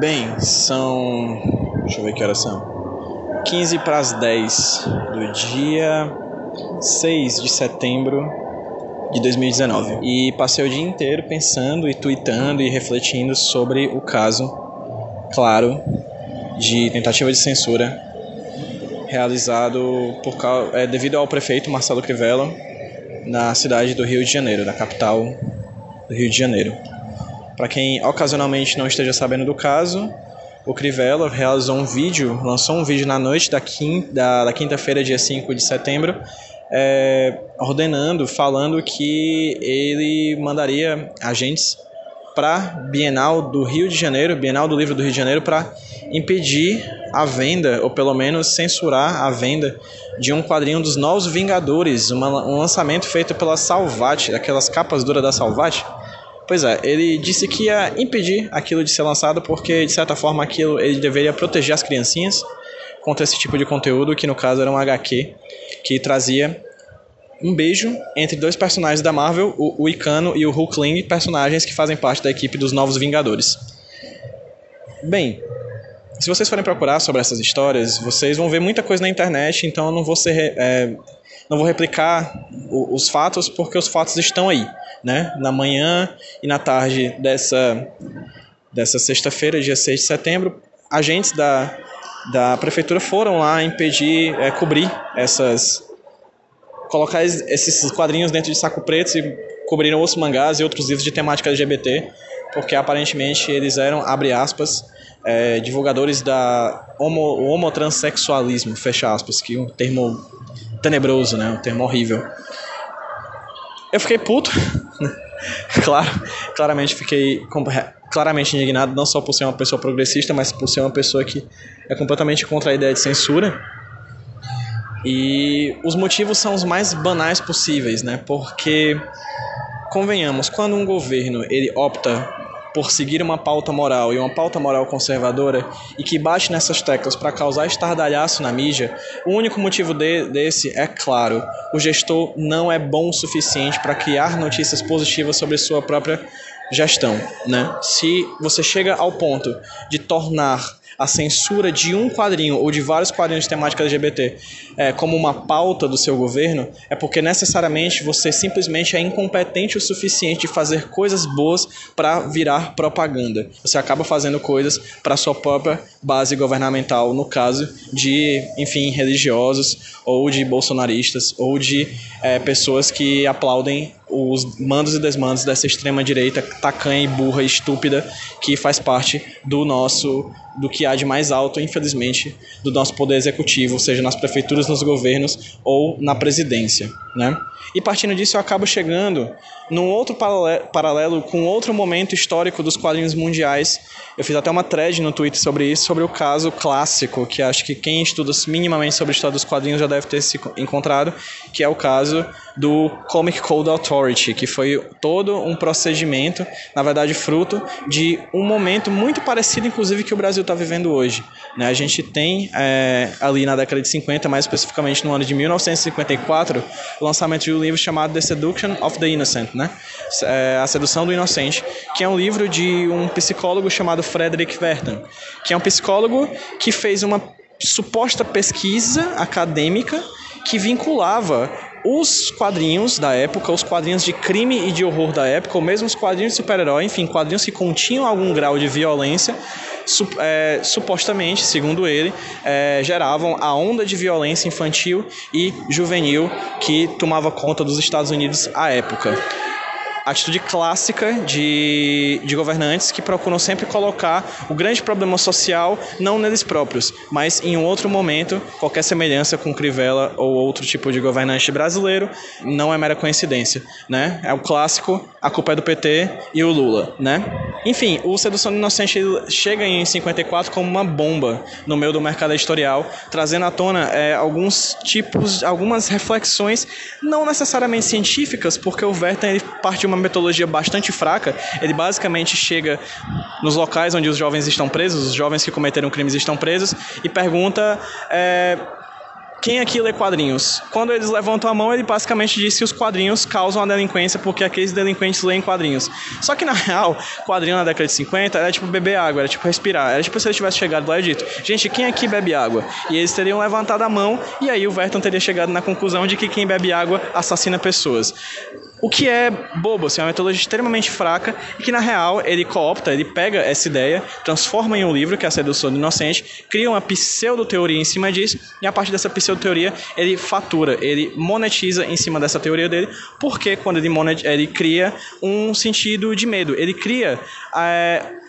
Bem, são. Deixa eu ver que horas são. 15 para as 10 do dia 6 de setembro de 2019. E passei o dia inteiro pensando e tweetando e refletindo sobre o caso, claro, de tentativa de censura realizado por, é, devido ao prefeito Marcelo Crivella na cidade do Rio de Janeiro, na capital do Rio de Janeiro. Para quem ocasionalmente não esteja sabendo do caso, o Crivella realizou um vídeo, lançou um vídeo na noite da, quinta, quinta-feira, dia 5 de setembro, é, ordenando, falando que ele mandaria agentes para Bienal do Rio de Janeiro, Bienal do Livro do Rio de Janeiro, para impedir a venda, ou pelo menos censurar a venda de um quadrinho dos Novos Vingadores, uma, um lançamento feito pela Salvat, aquelas capas duras da Salvat. Pois é, ele disse que ia impedir aquilo de ser lançado porque, de certa forma, aquilo ele deveria proteger as criancinhas contra esse tipo de conteúdo, que no caso era um HQ que trazia um beijo entre dois personagens da Marvel, o, o Icano e o Hulkling, personagens que fazem parte da equipe dos Novos Vingadores. Bem, se vocês forem procurar sobre essas histórias, vocês vão ver muita coisa na internet, então eu não vou ser, é, não vou replicar o, os fatos porque os fatos estão aí, né? Na manhã e na tarde dessa dessa sexta-feira, dia 6 de setembro, agentes da da prefeitura foram lá impedir, é, cobrir essas colocar esses quadrinhos dentro de saco preto e cobriram outros mangás e outros livros de temática LGBT, porque aparentemente eles eram, abre aspas, é, divulgadores da homo, homotransexualismo, fecha aspas, que é um termo tenebroso, né? Um termo horrível. Eu fiquei puto, claro, claramente fiquei claramente indignado, não só por ser uma pessoa progressista, mas por ser uma pessoa que é completamente contra a ideia de censura. E os motivos são os mais banais possíveis, né? Porque convenhamos, quando um governo ele opta por seguir uma pauta moral e uma pauta moral conservadora e que bate nessas teclas para causar estardalhaço na mídia, o único motivo de, desse é claro: o gestor não é bom o suficiente para criar notícias positivas sobre sua própria gestão, né? Se você chega ao ponto de tornar a censura de um quadrinho ou de vários quadrinhos de temática LGBT é, como uma pauta do seu governo, é porque necessariamente você simplesmente é incompetente o suficiente de fazer coisas boas para virar propaganda. Você acaba fazendo coisas para sua própria base governamental, no caso de, enfim, religiosos ou de bolsonaristas ou de é, pessoas que aplaudem os mandos e desmandos dessa extrema direita tacanha e burra e estúpida que faz parte do nosso do que há de mais alto, infelizmente, do nosso poder executivo, seja nas prefeituras, nos governos ou na presidência, né? E partindo disso eu acabo chegando num outro paralelo com outro momento histórico dos quadrinhos mundiais. Eu fiz até uma thread no Twitter sobre isso, sobre o caso clássico, que acho que quem estuda minimamente sobre a história dos quadrinhos já deve ter se encontrado, que é o caso do Comic Code Authority, que foi todo um procedimento, na verdade fruto de um momento muito parecido, inclusive, que o Brasil está vivendo hoje. Né? A gente tem é, ali na década de 50, mais especificamente no ano de 1954, o lançamento de um livro chamado The Seduction of the Innocent, né? É, a Sedução do Inocente, que é um livro de um psicólogo chamado Frederick Verton, que é um psicólogo que fez uma suposta pesquisa acadêmica que vinculava os quadrinhos da época, os quadrinhos de crime e de horror da época, ou mesmo os quadrinhos de super-herói, enfim, quadrinhos que continham algum grau de violência, su é, supostamente, segundo ele, é, geravam a onda de violência infantil e juvenil que tomava conta dos Estados Unidos à época atitude clássica de, de governantes que procuram sempre colocar o grande problema social não neles próprios, mas em um outro momento, qualquer semelhança com Crivella ou outro tipo de governante brasileiro não é mera coincidência, né? É o clássico, a culpa é do PT e o Lula, né? Enfim, o Sedução do Inocente chega em 54 como uma bomba no meio do mercado editorial, trazendo à tona é, alguns tipos, algumas reflexões não necessariamente científicas, porque o Werther ele parte de uma metodologia bastante fraca. Ele basicamente chega nos locais onde os jovens estão presos, os jovens que cometeram crimes estão presos, e pergunta. É, quem aqui lê quadrinhos? Quando eles levantam a mão, ele basicamente diz que os quadrinhos causam a delinquência porque aqueles delinquentes leem quadrinhos. Só que na real, quadrinho na década de 50 era tipo beber água, era tipo respirar. Era tipo se ele tivesse chegado lá e dito: Gente, quem aqui bebe água? E eles teriam levantado a mão e aí o Verton teria chegado na conclusão de que quem bebe água assassina pessoas. O que é bobo, assim, é uma metodologia extremamente fraca e que, na real, ele coopta, ele pega essa ideia, transforma em um livro, que é a Sedução do Inocente, cria uma pseudo-teoria em cima disso e, a partir dessa pseudo-teoria, ele fatura, ele monetiza em cima dessa teoria dele, porque quando ele, monet... ele cria um sentido de medo, ele cria... É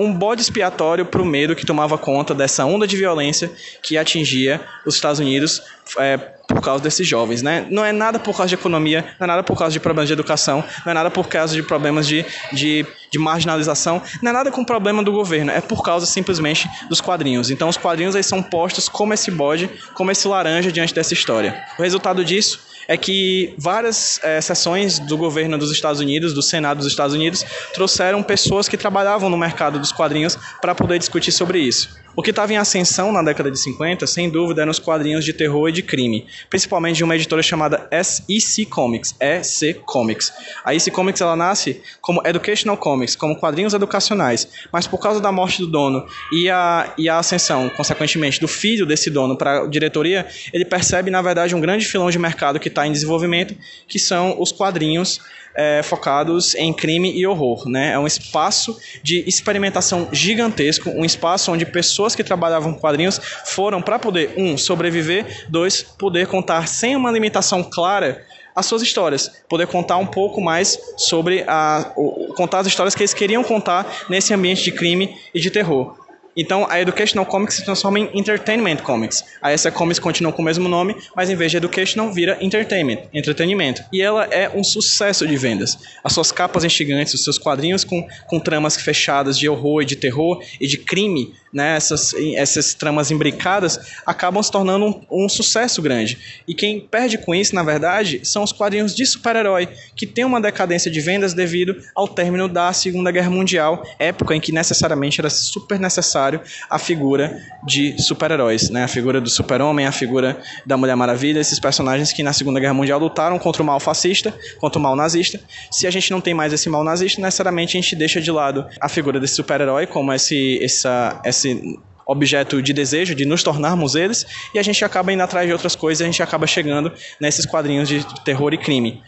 um bode expiatório para o medo que tomava conta dessa onda de violência que atingia os Estados Unidos é, por causa desses jovens, né? Não é nada por causa de economia, não é nada por causa de problemas de educação, não é nada por causa de problemas de, de, de marginalização, não é nada com problema do governo, é por causa simplesmente dos quadrinhos. Então os quadrinhos aí são postos como esse bode, como esse laranja diante dessa história. O resultado disso é que várias é, sessões do governo dos Estados Unidos, do Senado dos Estados Unidos, trouxeram pessoas que trabalhavam no mercado dos quadrinhos para poder discutir sobre isso. O que estava em ascensão na década de 50, sem dúvida, eram os quadrinhos de terror e de crime, principalmente de uma editora chamada SEC Comics, EC Comics. A EC Comics ela nasce como Educational Comics, como quadrinhos educacionais, mas por causa da morte do dono e a, e a ascensão, consequentemente, do filho desse dono para a diretoria, ele percebe, na verdade, um grande filão de mercado que está em desenvolvimento, que são os quadrinhos é, focados em crime e horror. Né? É um espaço de experimentação gigantesco, um espaço onde pessoas que trabalhavam com quadrinhos foram para poder, um, sobreviver, dois, poder contar sem uma limitação clara as suas histórias, poder contar um pouco mais sobre a, contar as histórias que eles queriam contar nesse ambiente de crime e de terror. Então, a Educational Comics se transforma em Entertainment Comics. A essa Comics continua com o mesmo nome, mas em vez de Educational, vira Entertainment, entretenimento. E ela é um sucesso de vendas. As suas capas instigantes, os seus quadrinhos com, com tramas fechadas de horror e de terror e de crime né, essas, essas tramas imbricadas acabam se tornando um, um, sucesso grande. E quem perde com isso, na verdade, são os quadrinhos de super-herói, que tem uma decadência de vendas devido ao término da Segunda Guerra Mundial, época em que necessariamente era super necessário a figura de super-heróis, né? a figura do super-homem, a figura da Mulher Maravilha, esses personagens que na Segunda Guerra Mundial lutaram contra o mal fascista, contra o mal nazista. Se a gente não tem mais esse mal nazista, necessariamente a gente deixa de lado a figura desse super-herói como esse, essa, essa esse objeto de desejo, de nos tornarmos eles, e a gente acaba indo atrás de outras coisas, a gente acaba chegando nesses quadrinhos de terror e crime.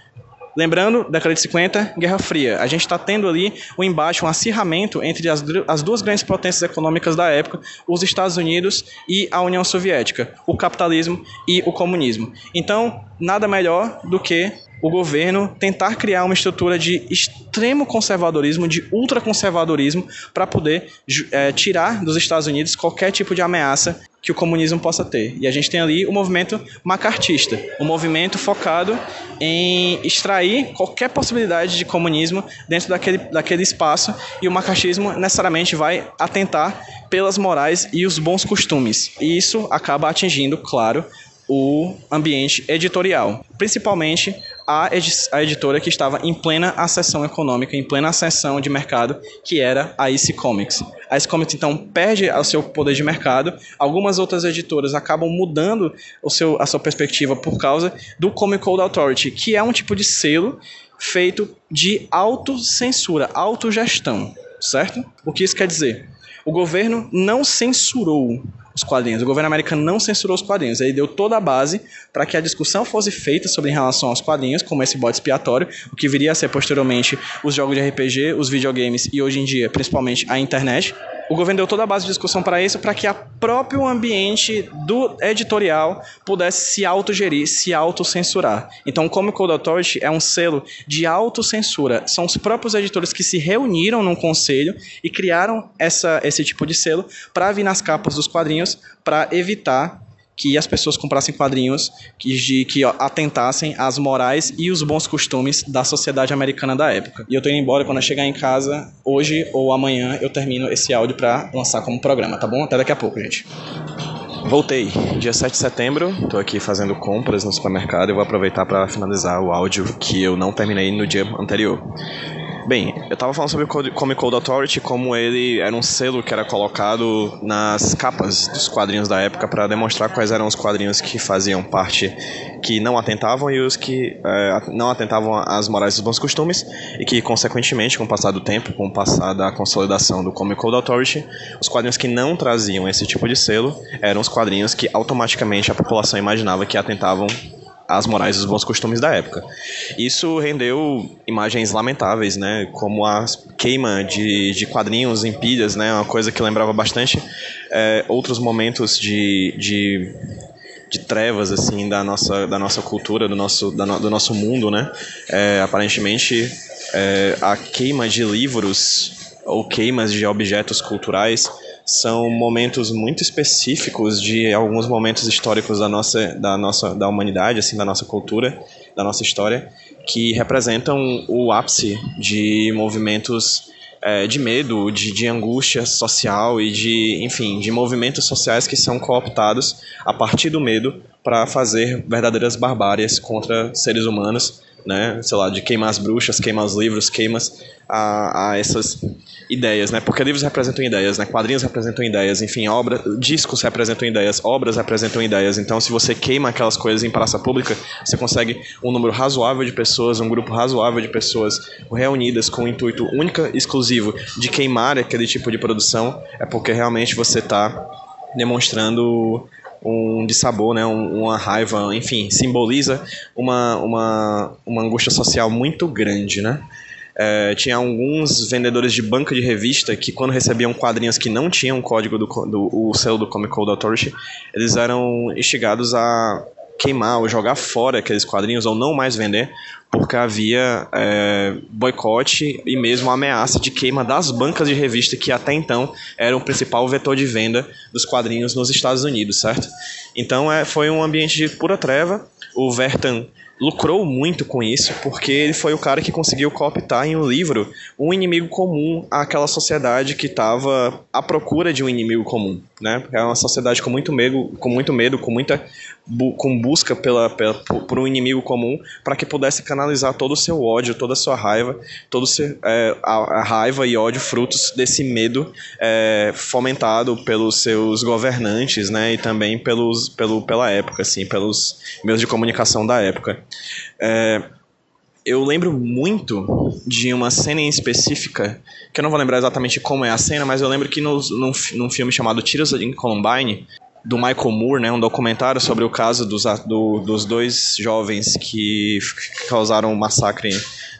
Lembrando, década de 50, Guerra Fria. A gente está tendo ali um embate, um acirramento entre as, as duas grandes potências econômicas da época, os Estados Unidos e a União Soviética, o capitalismo e o comunismo. Então, nada melhor do que o governo tentar criar uma estrutura de extremo conservadorismo, de ultraconservadorismo, para poder é, tirar dos Estados Unidos qualquer tipo de ameaça que o comunismo possa ter. E a gente tem ali o movimento macartista, um movimento focado em extrair qualquer possibilidade de comunismo dentro daquele, daquele espaço, e o macartismo necessariamente vai atentar pelas morais e os bons costumes. E isso acaba atingindo, claro, o ambiente editorial, principalmente a, a editora que estava em plena acessão econômica, em plena acessão de mercado, que era a IC Comics. A IC Comics então perde o seu poder de mercado, algumas outras editoras acabam mudando o seu, a sua perspectiva por causa do Comic Code Authority, que é um tipo de selo feito de autocensura, autogestão, certo? O que isso quer dizer? O governo não censurou os quadrinhos. O governo americano não censurou os quadrinhos. Ele deu toda a base para que a discussão fosse feita sobre em relação aos quadrinhos, como esse bode expiatório, o que viria a ser posteriormente os jogos de RPG, os videogames e hoje em dia, principalmente, a internet o governo deu toda a base de discussão para isso, para que o próprio ambiente do editorial pudesse se autogerir, se autocensurar. Então, o Comic Code Authority é um selo de autocensura. São os próprios editores que se reuniram num conselho e criaram essa, esse tipo de selo para vir nas capas dos quadrinhos para evitar que as pessoas comprassem quadrinhos que, de, que atentassem às morais e os bons costumes da sociedade americana da época. E eu tô indo embora quando eu chegar em casa, hoje ou amanhã, eu termino esse áudio para lançar como programa, tá bom? Até daqui a pouco, gente. Voltei, dia 7 de setembro, tô aqui fazendo compras no supermercado e vou aproveitar para finalizar o áudio que eu não terminei no dia anterior. Bem, eu tava falando sobre o Comic Code Authority, como ele era um selo que era colocado nas capas dos quadrinhos da época para demonstrar quais eram os quadrinhos que faziam parte, que não atentavam e os que é, não atentavam às morais dos bons costumes e que, consequentemente, com o passar do tempo, com o passar da consolidação do Comic Code Authority, os quadrinhos que não traziam esse tipo de selo eram os quadrinhos que automaticamente a população imaginava que atentavam as morais e os bons costumes da época. Isso rendeu imagens lamentáveis, né, como a queima de, de quadrinhos em pilhas, né, uma coisa que lembrava bastante é, outros momentos de, de, de, trevas assim da nossa, da nossa cultura, do nosso, da do nosso mundo, né. É, aparentemente, é, a queima de livros ou queimas de objetos culturais são momentos muito específicos de alguns momentos históricos da nossa, da nossa da humanidade, assim, da nossa cultura, da nossa história, que representam o ápice de movimentos é, de medo, de, de angústia social e de, enfim, de movimentos sociais que são cooptados a partir do medo para fazer verdadeiras barbáries contra seres humanos né? Sei lá, de queimar as bruxas, queimar os livros, queimas a, a essas ideias, né? Porque livros representam ideias, né? Quadrinhos representam ideias, enfim, obras, discos representam ideias, obras representam ideias. Então, se você queima aquelas coisas em praça pública, você consegue um número razoável de pessoas, um grupo razoável de pessoas reunidas com o intuito único, exclusivo de queimar aquele tipo de produção, é porque realmente você está demonstrando um dissabor, né, uma raiva, enfim, simboliza uma, uma, uma angústia social muito grande, né? É, tinha alguns vendedores de banca de revista que quando recebiam quadrinhos que não tinham o código do, do o selo do Comic Code Authority, eles eram instigados a queimar ou jogar fora aqueles quadrinhos ou não mais vender, porque havia é, boicote e mesmo ameaça de queima das bancas de revista que até então eram o principal vetor de venda dos quadrinhos nos Estados Unidos, certo? Então é, foi um ambiente de pura treva. O Vertan lucrou muito com isso, porque ele foi o cara que conseguiu cooptar em um livro um inimigo comum àquela sociedade que estava à procura de um inimigo comum, né? É uma sociedade com muito medo, com muito medo, com muita bu com busca pela, pela, por um inimigo comum para que pudesse canalizar todo o seu ódio, toda a sua raiva, todo seu, é, a, a, raiva e ódio frutos desse medo é, fomentado pelos seus governantes, né, e também pelos, pelo, pela época, assim, pelos meios de comunicação da época. É, eu lembro muito de uma cena em específica, que eu não vou lembrar exatamente como é a cena, mas eu lembro que no, num, num filme chamado Tiros em Columbine, do Michael Moore, né, um documentário sobre o caso dos, do, dos dois jovens que causaram um massacre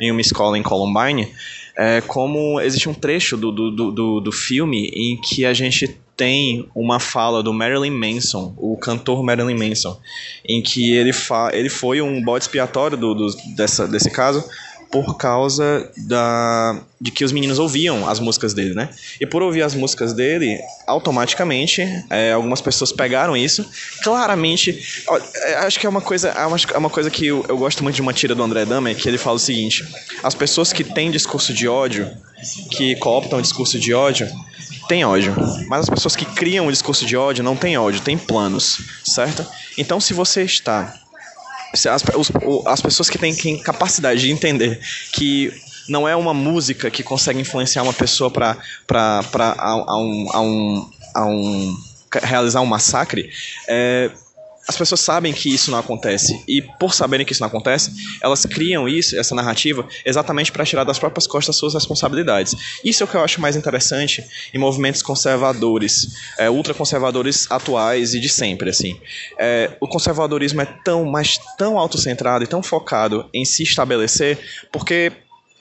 em uma escola em Columbine, é, como existe um trecho do, do, do, do filme em que a gente tem uma fala do Marilyn Manson, o cantor Marilyn Manson, em que ele, fa ele foi um bode expiatório do, do, dessa, desse caso, por causa da de que os meninos ouviam as músicas dele, né? E por ouvir as músicas dele, automaticamente, é, algumas pessoas pegaram isso. Claramente, ó, é, acho que é uma coisa, é uma, é uma coisa que eu, eu, gosto muito de uma tira do André Dahmer, que ele fala o seguinte: as pessoas que têm discurso de ódio, que cooptam o discurso de ódio, têm ódio. Mas as pessoas que criam o discurso de ódio não têm ódio, têm planos, certo? Então, se você está as, os, as pessoas que têm capacidade de entender que não é uma música que consegue influenciar uma pessoa para a, a, um, a, um, a um realizar um massacre, é, as pessoas sabem que isso não acontece e por saberem que isso não acontece, elas criam isso, essa narrativa, exatamente para tirar das próprias costas suas responsabilidades. Isso é o que eu acho mais interessante em movimentos conservadores, é, ultraconservadores atuais e de sempre, assim. É, o conservadorismo é tão, mas tão autocentrado e tão focado em se estabelecer, porque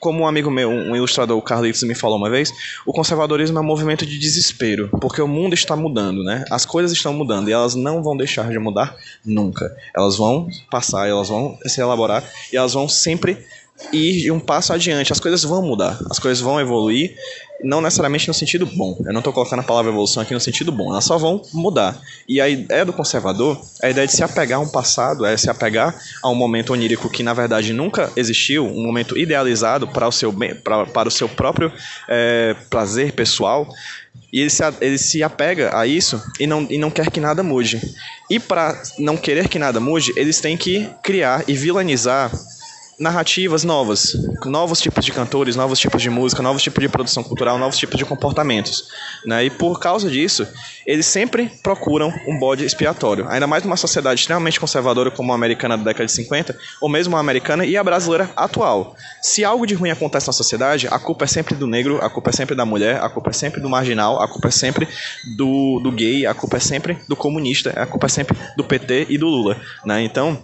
como um amigo meu, um ilustrador, o Carlitos, me falou uma vez, o conservadorismo é um movimento de desespero, porque o mundo está mudando, né? As coisas estão mudando e elas não vão deixar de mudar nunca. Elas vão passar, elas vão se elaborar e elas vão sempre ir um passo adiante. As coisas vão mudar, as coisas vão evoluir não necessariamente no sentido bom. Eu não estou colocando a palavra evolução aqui no sentido bom. Elas só vão mudar. E a ideia do conservador é a ideia de se apegar a um passado, é se apegar a um momento onírico que na verdade nunca existiu, um momento idealizado para o seu, pra, para o seu próprio é, prazer pessoal. E ele se, ele se apega a isso e não, e não quer que nada mude. E para não querer que nada mude, eles têm que criar e vilanizar narrativas novas, novos tipos de cantores, novos tipos de música, novos tipos de produção cultural, novos tipos de comportamentos. Né? E por causa disso, eles sempre procuram um bode expiatório. Ainda mais numa sociedade extremamente conservadora como a americana da década de 50, ou mesmo a americana e a brasileira atual. Se algo de ruim acontece na sociedade, a culpa é sempre do negro, a culpa é sempre da mulher, a culpa é sempre do marginal, a culpa é sempre do, do gay, a culpa é sempre do comunista, a culpa é sempre do PT e do Lula. Né? Então,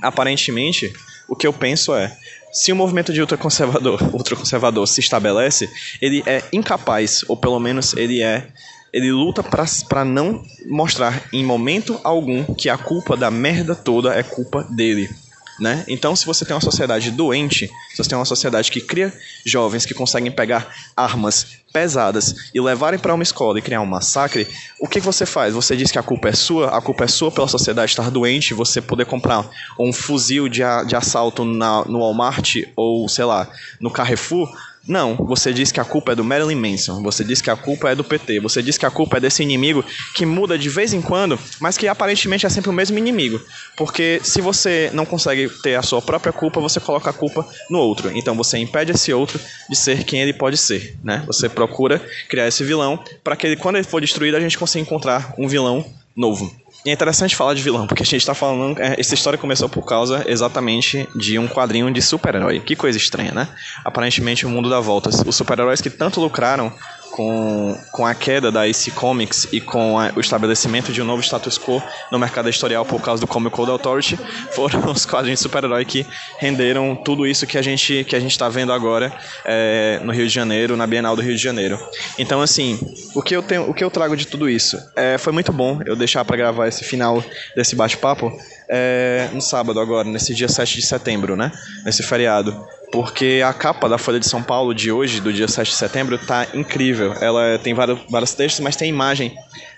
aparentemente, o que eu penso é, se o movimento de ultraconservador, ultraconservador se estabelece, ele é incapaz, ou pelo menos ele é ele luta para não mostrar em momento algum que a culpa da merda toda é culpa dele. Né? Então, se você tem uma sociedade doente, se você tem uma sociedade que cria jovens que conseguem pegar armas pesadas e levarem para uma escola e criar um massacre, o que você faz? Você diz que a culpa é sua, a culpa é sua pela sociedade estar doente, você poder comprar um fuzil de, de assalto na, no Walmart ou, sei lá, no Carrefour, não, você diz que a culpa é do Marilyn Manson, você diz que a culpa é do PT, você diz que a culpa é desse inimigo que muda de vez em quando, mas que aparentemente é sempre o mesmo inimigo. Porque se você não consegue ter a sua própria culpa, você coloca a culpa no outro. Então você impede esse outro de ser quem ele pode ser, né? Você procura criar esse vilão para que ele, quando ele for destruído a gente consiga encontrar um vilão novo. É interessante falar de vilão, porque a gente está falando. É, essa história começou por causa exatamente de um quadrinho de super-herói. Que coisa estranha, né? Aparentemente o mundo dá voltas. Os super-heróis que tanto lucraram com, com a queda da AC Comics e com a, o estabelecimento de um novo status quo no mercado editorial por causa do Comic Code Authority, foram os quadrinhos super-herói que renderam tudo isso que a gente que a gente está vendo agora é, no Rio de Janeiro, na Bienal do Rio de Janeiro. Então, assim, o que eu tenho, o que eu trago de tudo isso é, foi muito bom eu deixar para gravar esse final desse bate-papo é, no sábado agora, nesse dia 7 de setembro, né? Nesse feriado porque a capa da Folha de São Paulo de hoje, do dia 7 de setembro, tá incrível. Ela tem vários, vários textos, mas tem imagem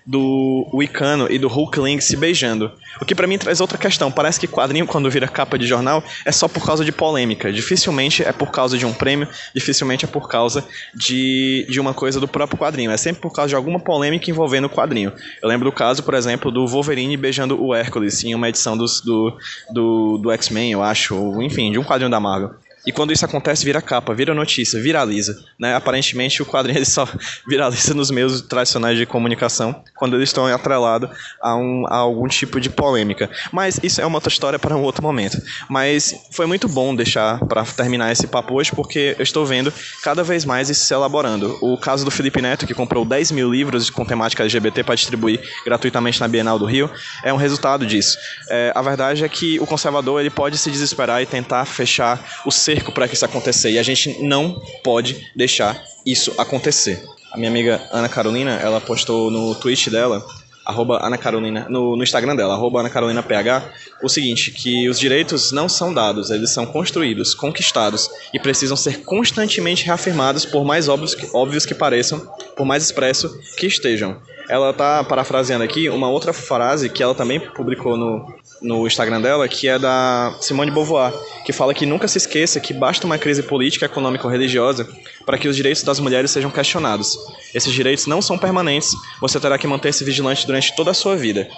do Wicano e do Hulkling se beijando. O que para mim traz outra questão. Parece que quadrinho, quando vira capa de jornal, é só por causa de polêmica. Dificilmente é por causa de um prêmio, dificilmente é por causa de, de uma coisa do próprio quadrinho. É sempre por causa de alguma polêmica envolvendo o quadrinho. Eu lembro do caso, por exemplo, do Wolverine beijando o Hércules em uma edição dos, do, do, do X-Men, eu acho, enfim, de um quadrinho da Marvel. E quando isso acontece, vira capa, vira notícia, viraliza. Né? Aparentemente, o quadrinho só viraliza nos meios tradicionais de comunicação quando eles estão atrelados a, um, a algum tipo de polêmica. Mas isso é uma outra história para um outro momento. Mas foi muito bom deixar para terminar esse papo hoje, porque eu estou vendo cada vez mais isso se elaborando. O caso do Felipe Neto, que comprou 10 mil livros com temática LGBT para distribuir gratuitamente na Bienal do Rio, é um resultado disso. É, a verdade é que o conservador ele pode se desesperar e tentar fechar o cerco para que isso acontecer. E a gente não pode deixar isso acontecer. A minha amiga Ana Carolina, ela postou no tweet dela, arroba Ana Carolina, no, no Instagram dela, arroba Ana Carolina PH, o seguinte, que os direitos não são dados, eles são construídos, conquistados e precisam ser constantemente reafirmados por mais óbvios que, óbvios que pareçam, por mais expresso que estejam. Ela está parafraseando aqui uma outra frase que ela também publicou no, no Instagram dela, que é da Simone Beauvoir, que fala que nunca se esqueça que basta uma crise política, econômica ou religiosa para que os direitos das mulheres sejam questionados. Esses direitos não são permanentes, você terá que manter-se vigilante durante toda a sua vida.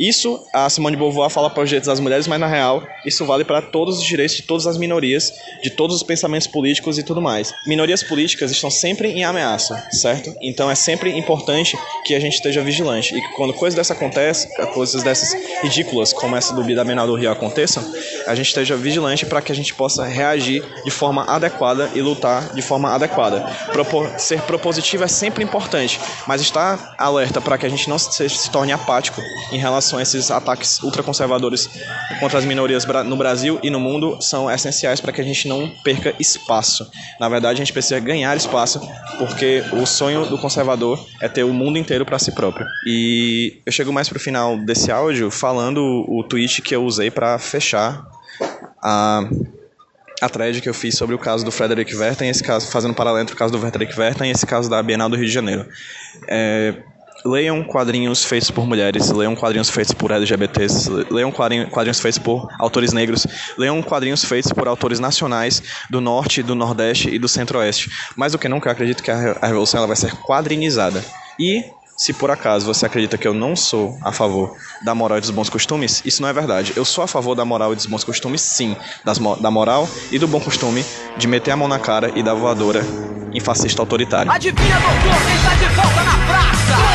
Isso a Simone de Beauvoir fala para os direitos das mulheres, mas na real isso vale para todos os direitos de todas as minorias, de todos os pensamentos políticos e tudo mais. Minorias políticas estão sempre em ameaça, certo? Então é sempre importante que a gente esteja vigilante e que quando coisas dessas acontecem, coisas dessas ridículas como essa do da Bienal do Rio aconteçam, a gente esteja vigilante para que a gente possa reagir de forma adequada e lutar de forma adequada. Propor, ser propositivo é sempre importante, mas estar alerta para que a gente não se, se torne apático em relação a esses ataques ultraconservadores contra as minorias no Brasil e no mundo são essenciais para que a gente não perca espaço. Na verdade, a gente precisa ganhar espaço, porque o sonho do conservador é ter o mundo inteiro para si próprio. E eu chego mais pro final desse áudio falando o tweet que eu usei para fechar a a thread que eu fiz sobre o caso do Frederick Verten, esse caso fazendo paralelo entre o caso do Frederick Verten e esse caso da Bienal do Rio de Janeiro. É, leiam quadrinhos feitos por mulheres, leiam quadrinhos feitos por LGBTs, leiam quadrinhos feitos por autores negros, leiam quadrinhos feitos por autores nacionais do norte, do nordeste e do centro-oeste. Mais do que nunca, eu acredito que a revolução ela vai ser quadrinizada. E se por acaso você acredita que eu não sou a favor da moral e dos bons costumes, isso não é verdade. Eu sou a favor da moral e dos bons costumes, sim. Das, da moral e do bom costume de meter a mão na cara e dar voadora em fascista autoritário. Adivinha, doutor, quem tá de volta na praça?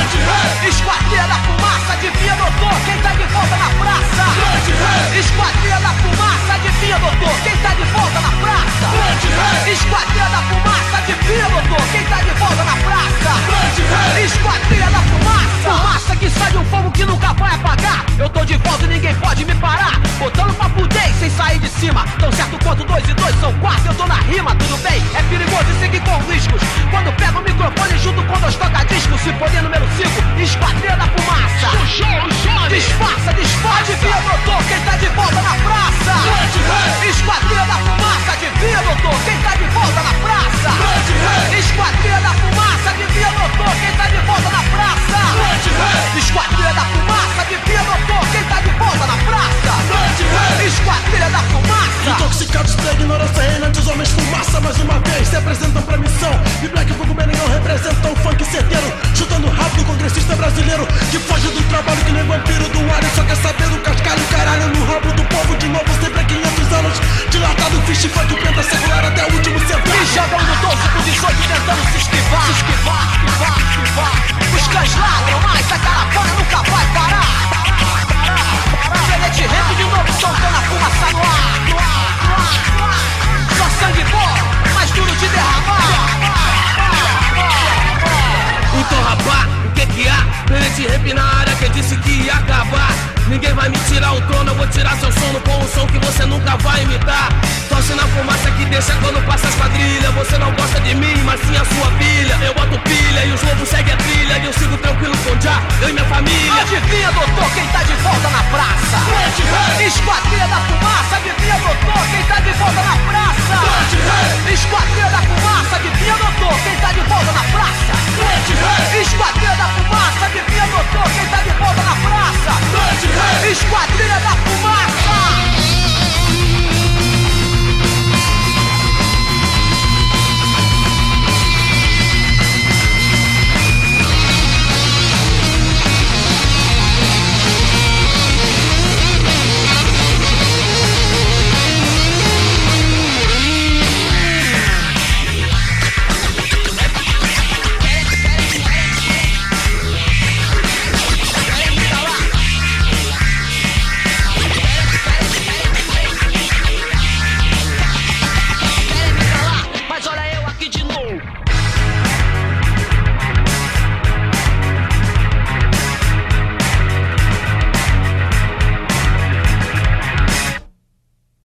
Esquadrilha da fumaça, adivinha, doutor, quem tá de volta na praça? Grande rei! Esquadrilha da fumaça, adivinha, doutor, quem tá de volta na praça? Grande rei! Esquadrilha da fumaça, adivinha, doutor, quem tá de volta na praça? Grande rei! Esquadrilha da fumaça, fumaça que sai de um fogo que nunca vai apagar. Eu tô de volta e ninguém pode me parar. Botando papo dei sem sair de cima. Tão certo quanto dois e dois são quatro, eu tô na rima, tudo bem. É perigoso seguir com riscos. Quando pego o microfone junto com dois toca-discos, se poder número 5, esquadrilha da fumaça. O show, o. Disfarça, disfarça. Doutor, na área que disse que Ninguém vai me tirar o trono, eu vou tirar seu sono com um som que você nunca vai imitar. Tosse na fumaça que deixa quando passa as quadrilhas. Você não gosta de mim, mas sim a sua filha. Eu boto pilha e os lobos seguem a trilha. E eu sigo tranquilo com já, eu e minha família. Adivinha, doutor, quem tá de volta na praça? Esquadrilha da fumaça, adivinha, doutor, quem tá de volta na praça? Plant Rei! Esquadrilha da fumaça, adivinha, doutor, quem tá de volta na praça? Plant Rei! Esquadrilha da fumaça, adivinha, doutor, quem tá de volta na praça? Plant Esquadrilha da Fumaça!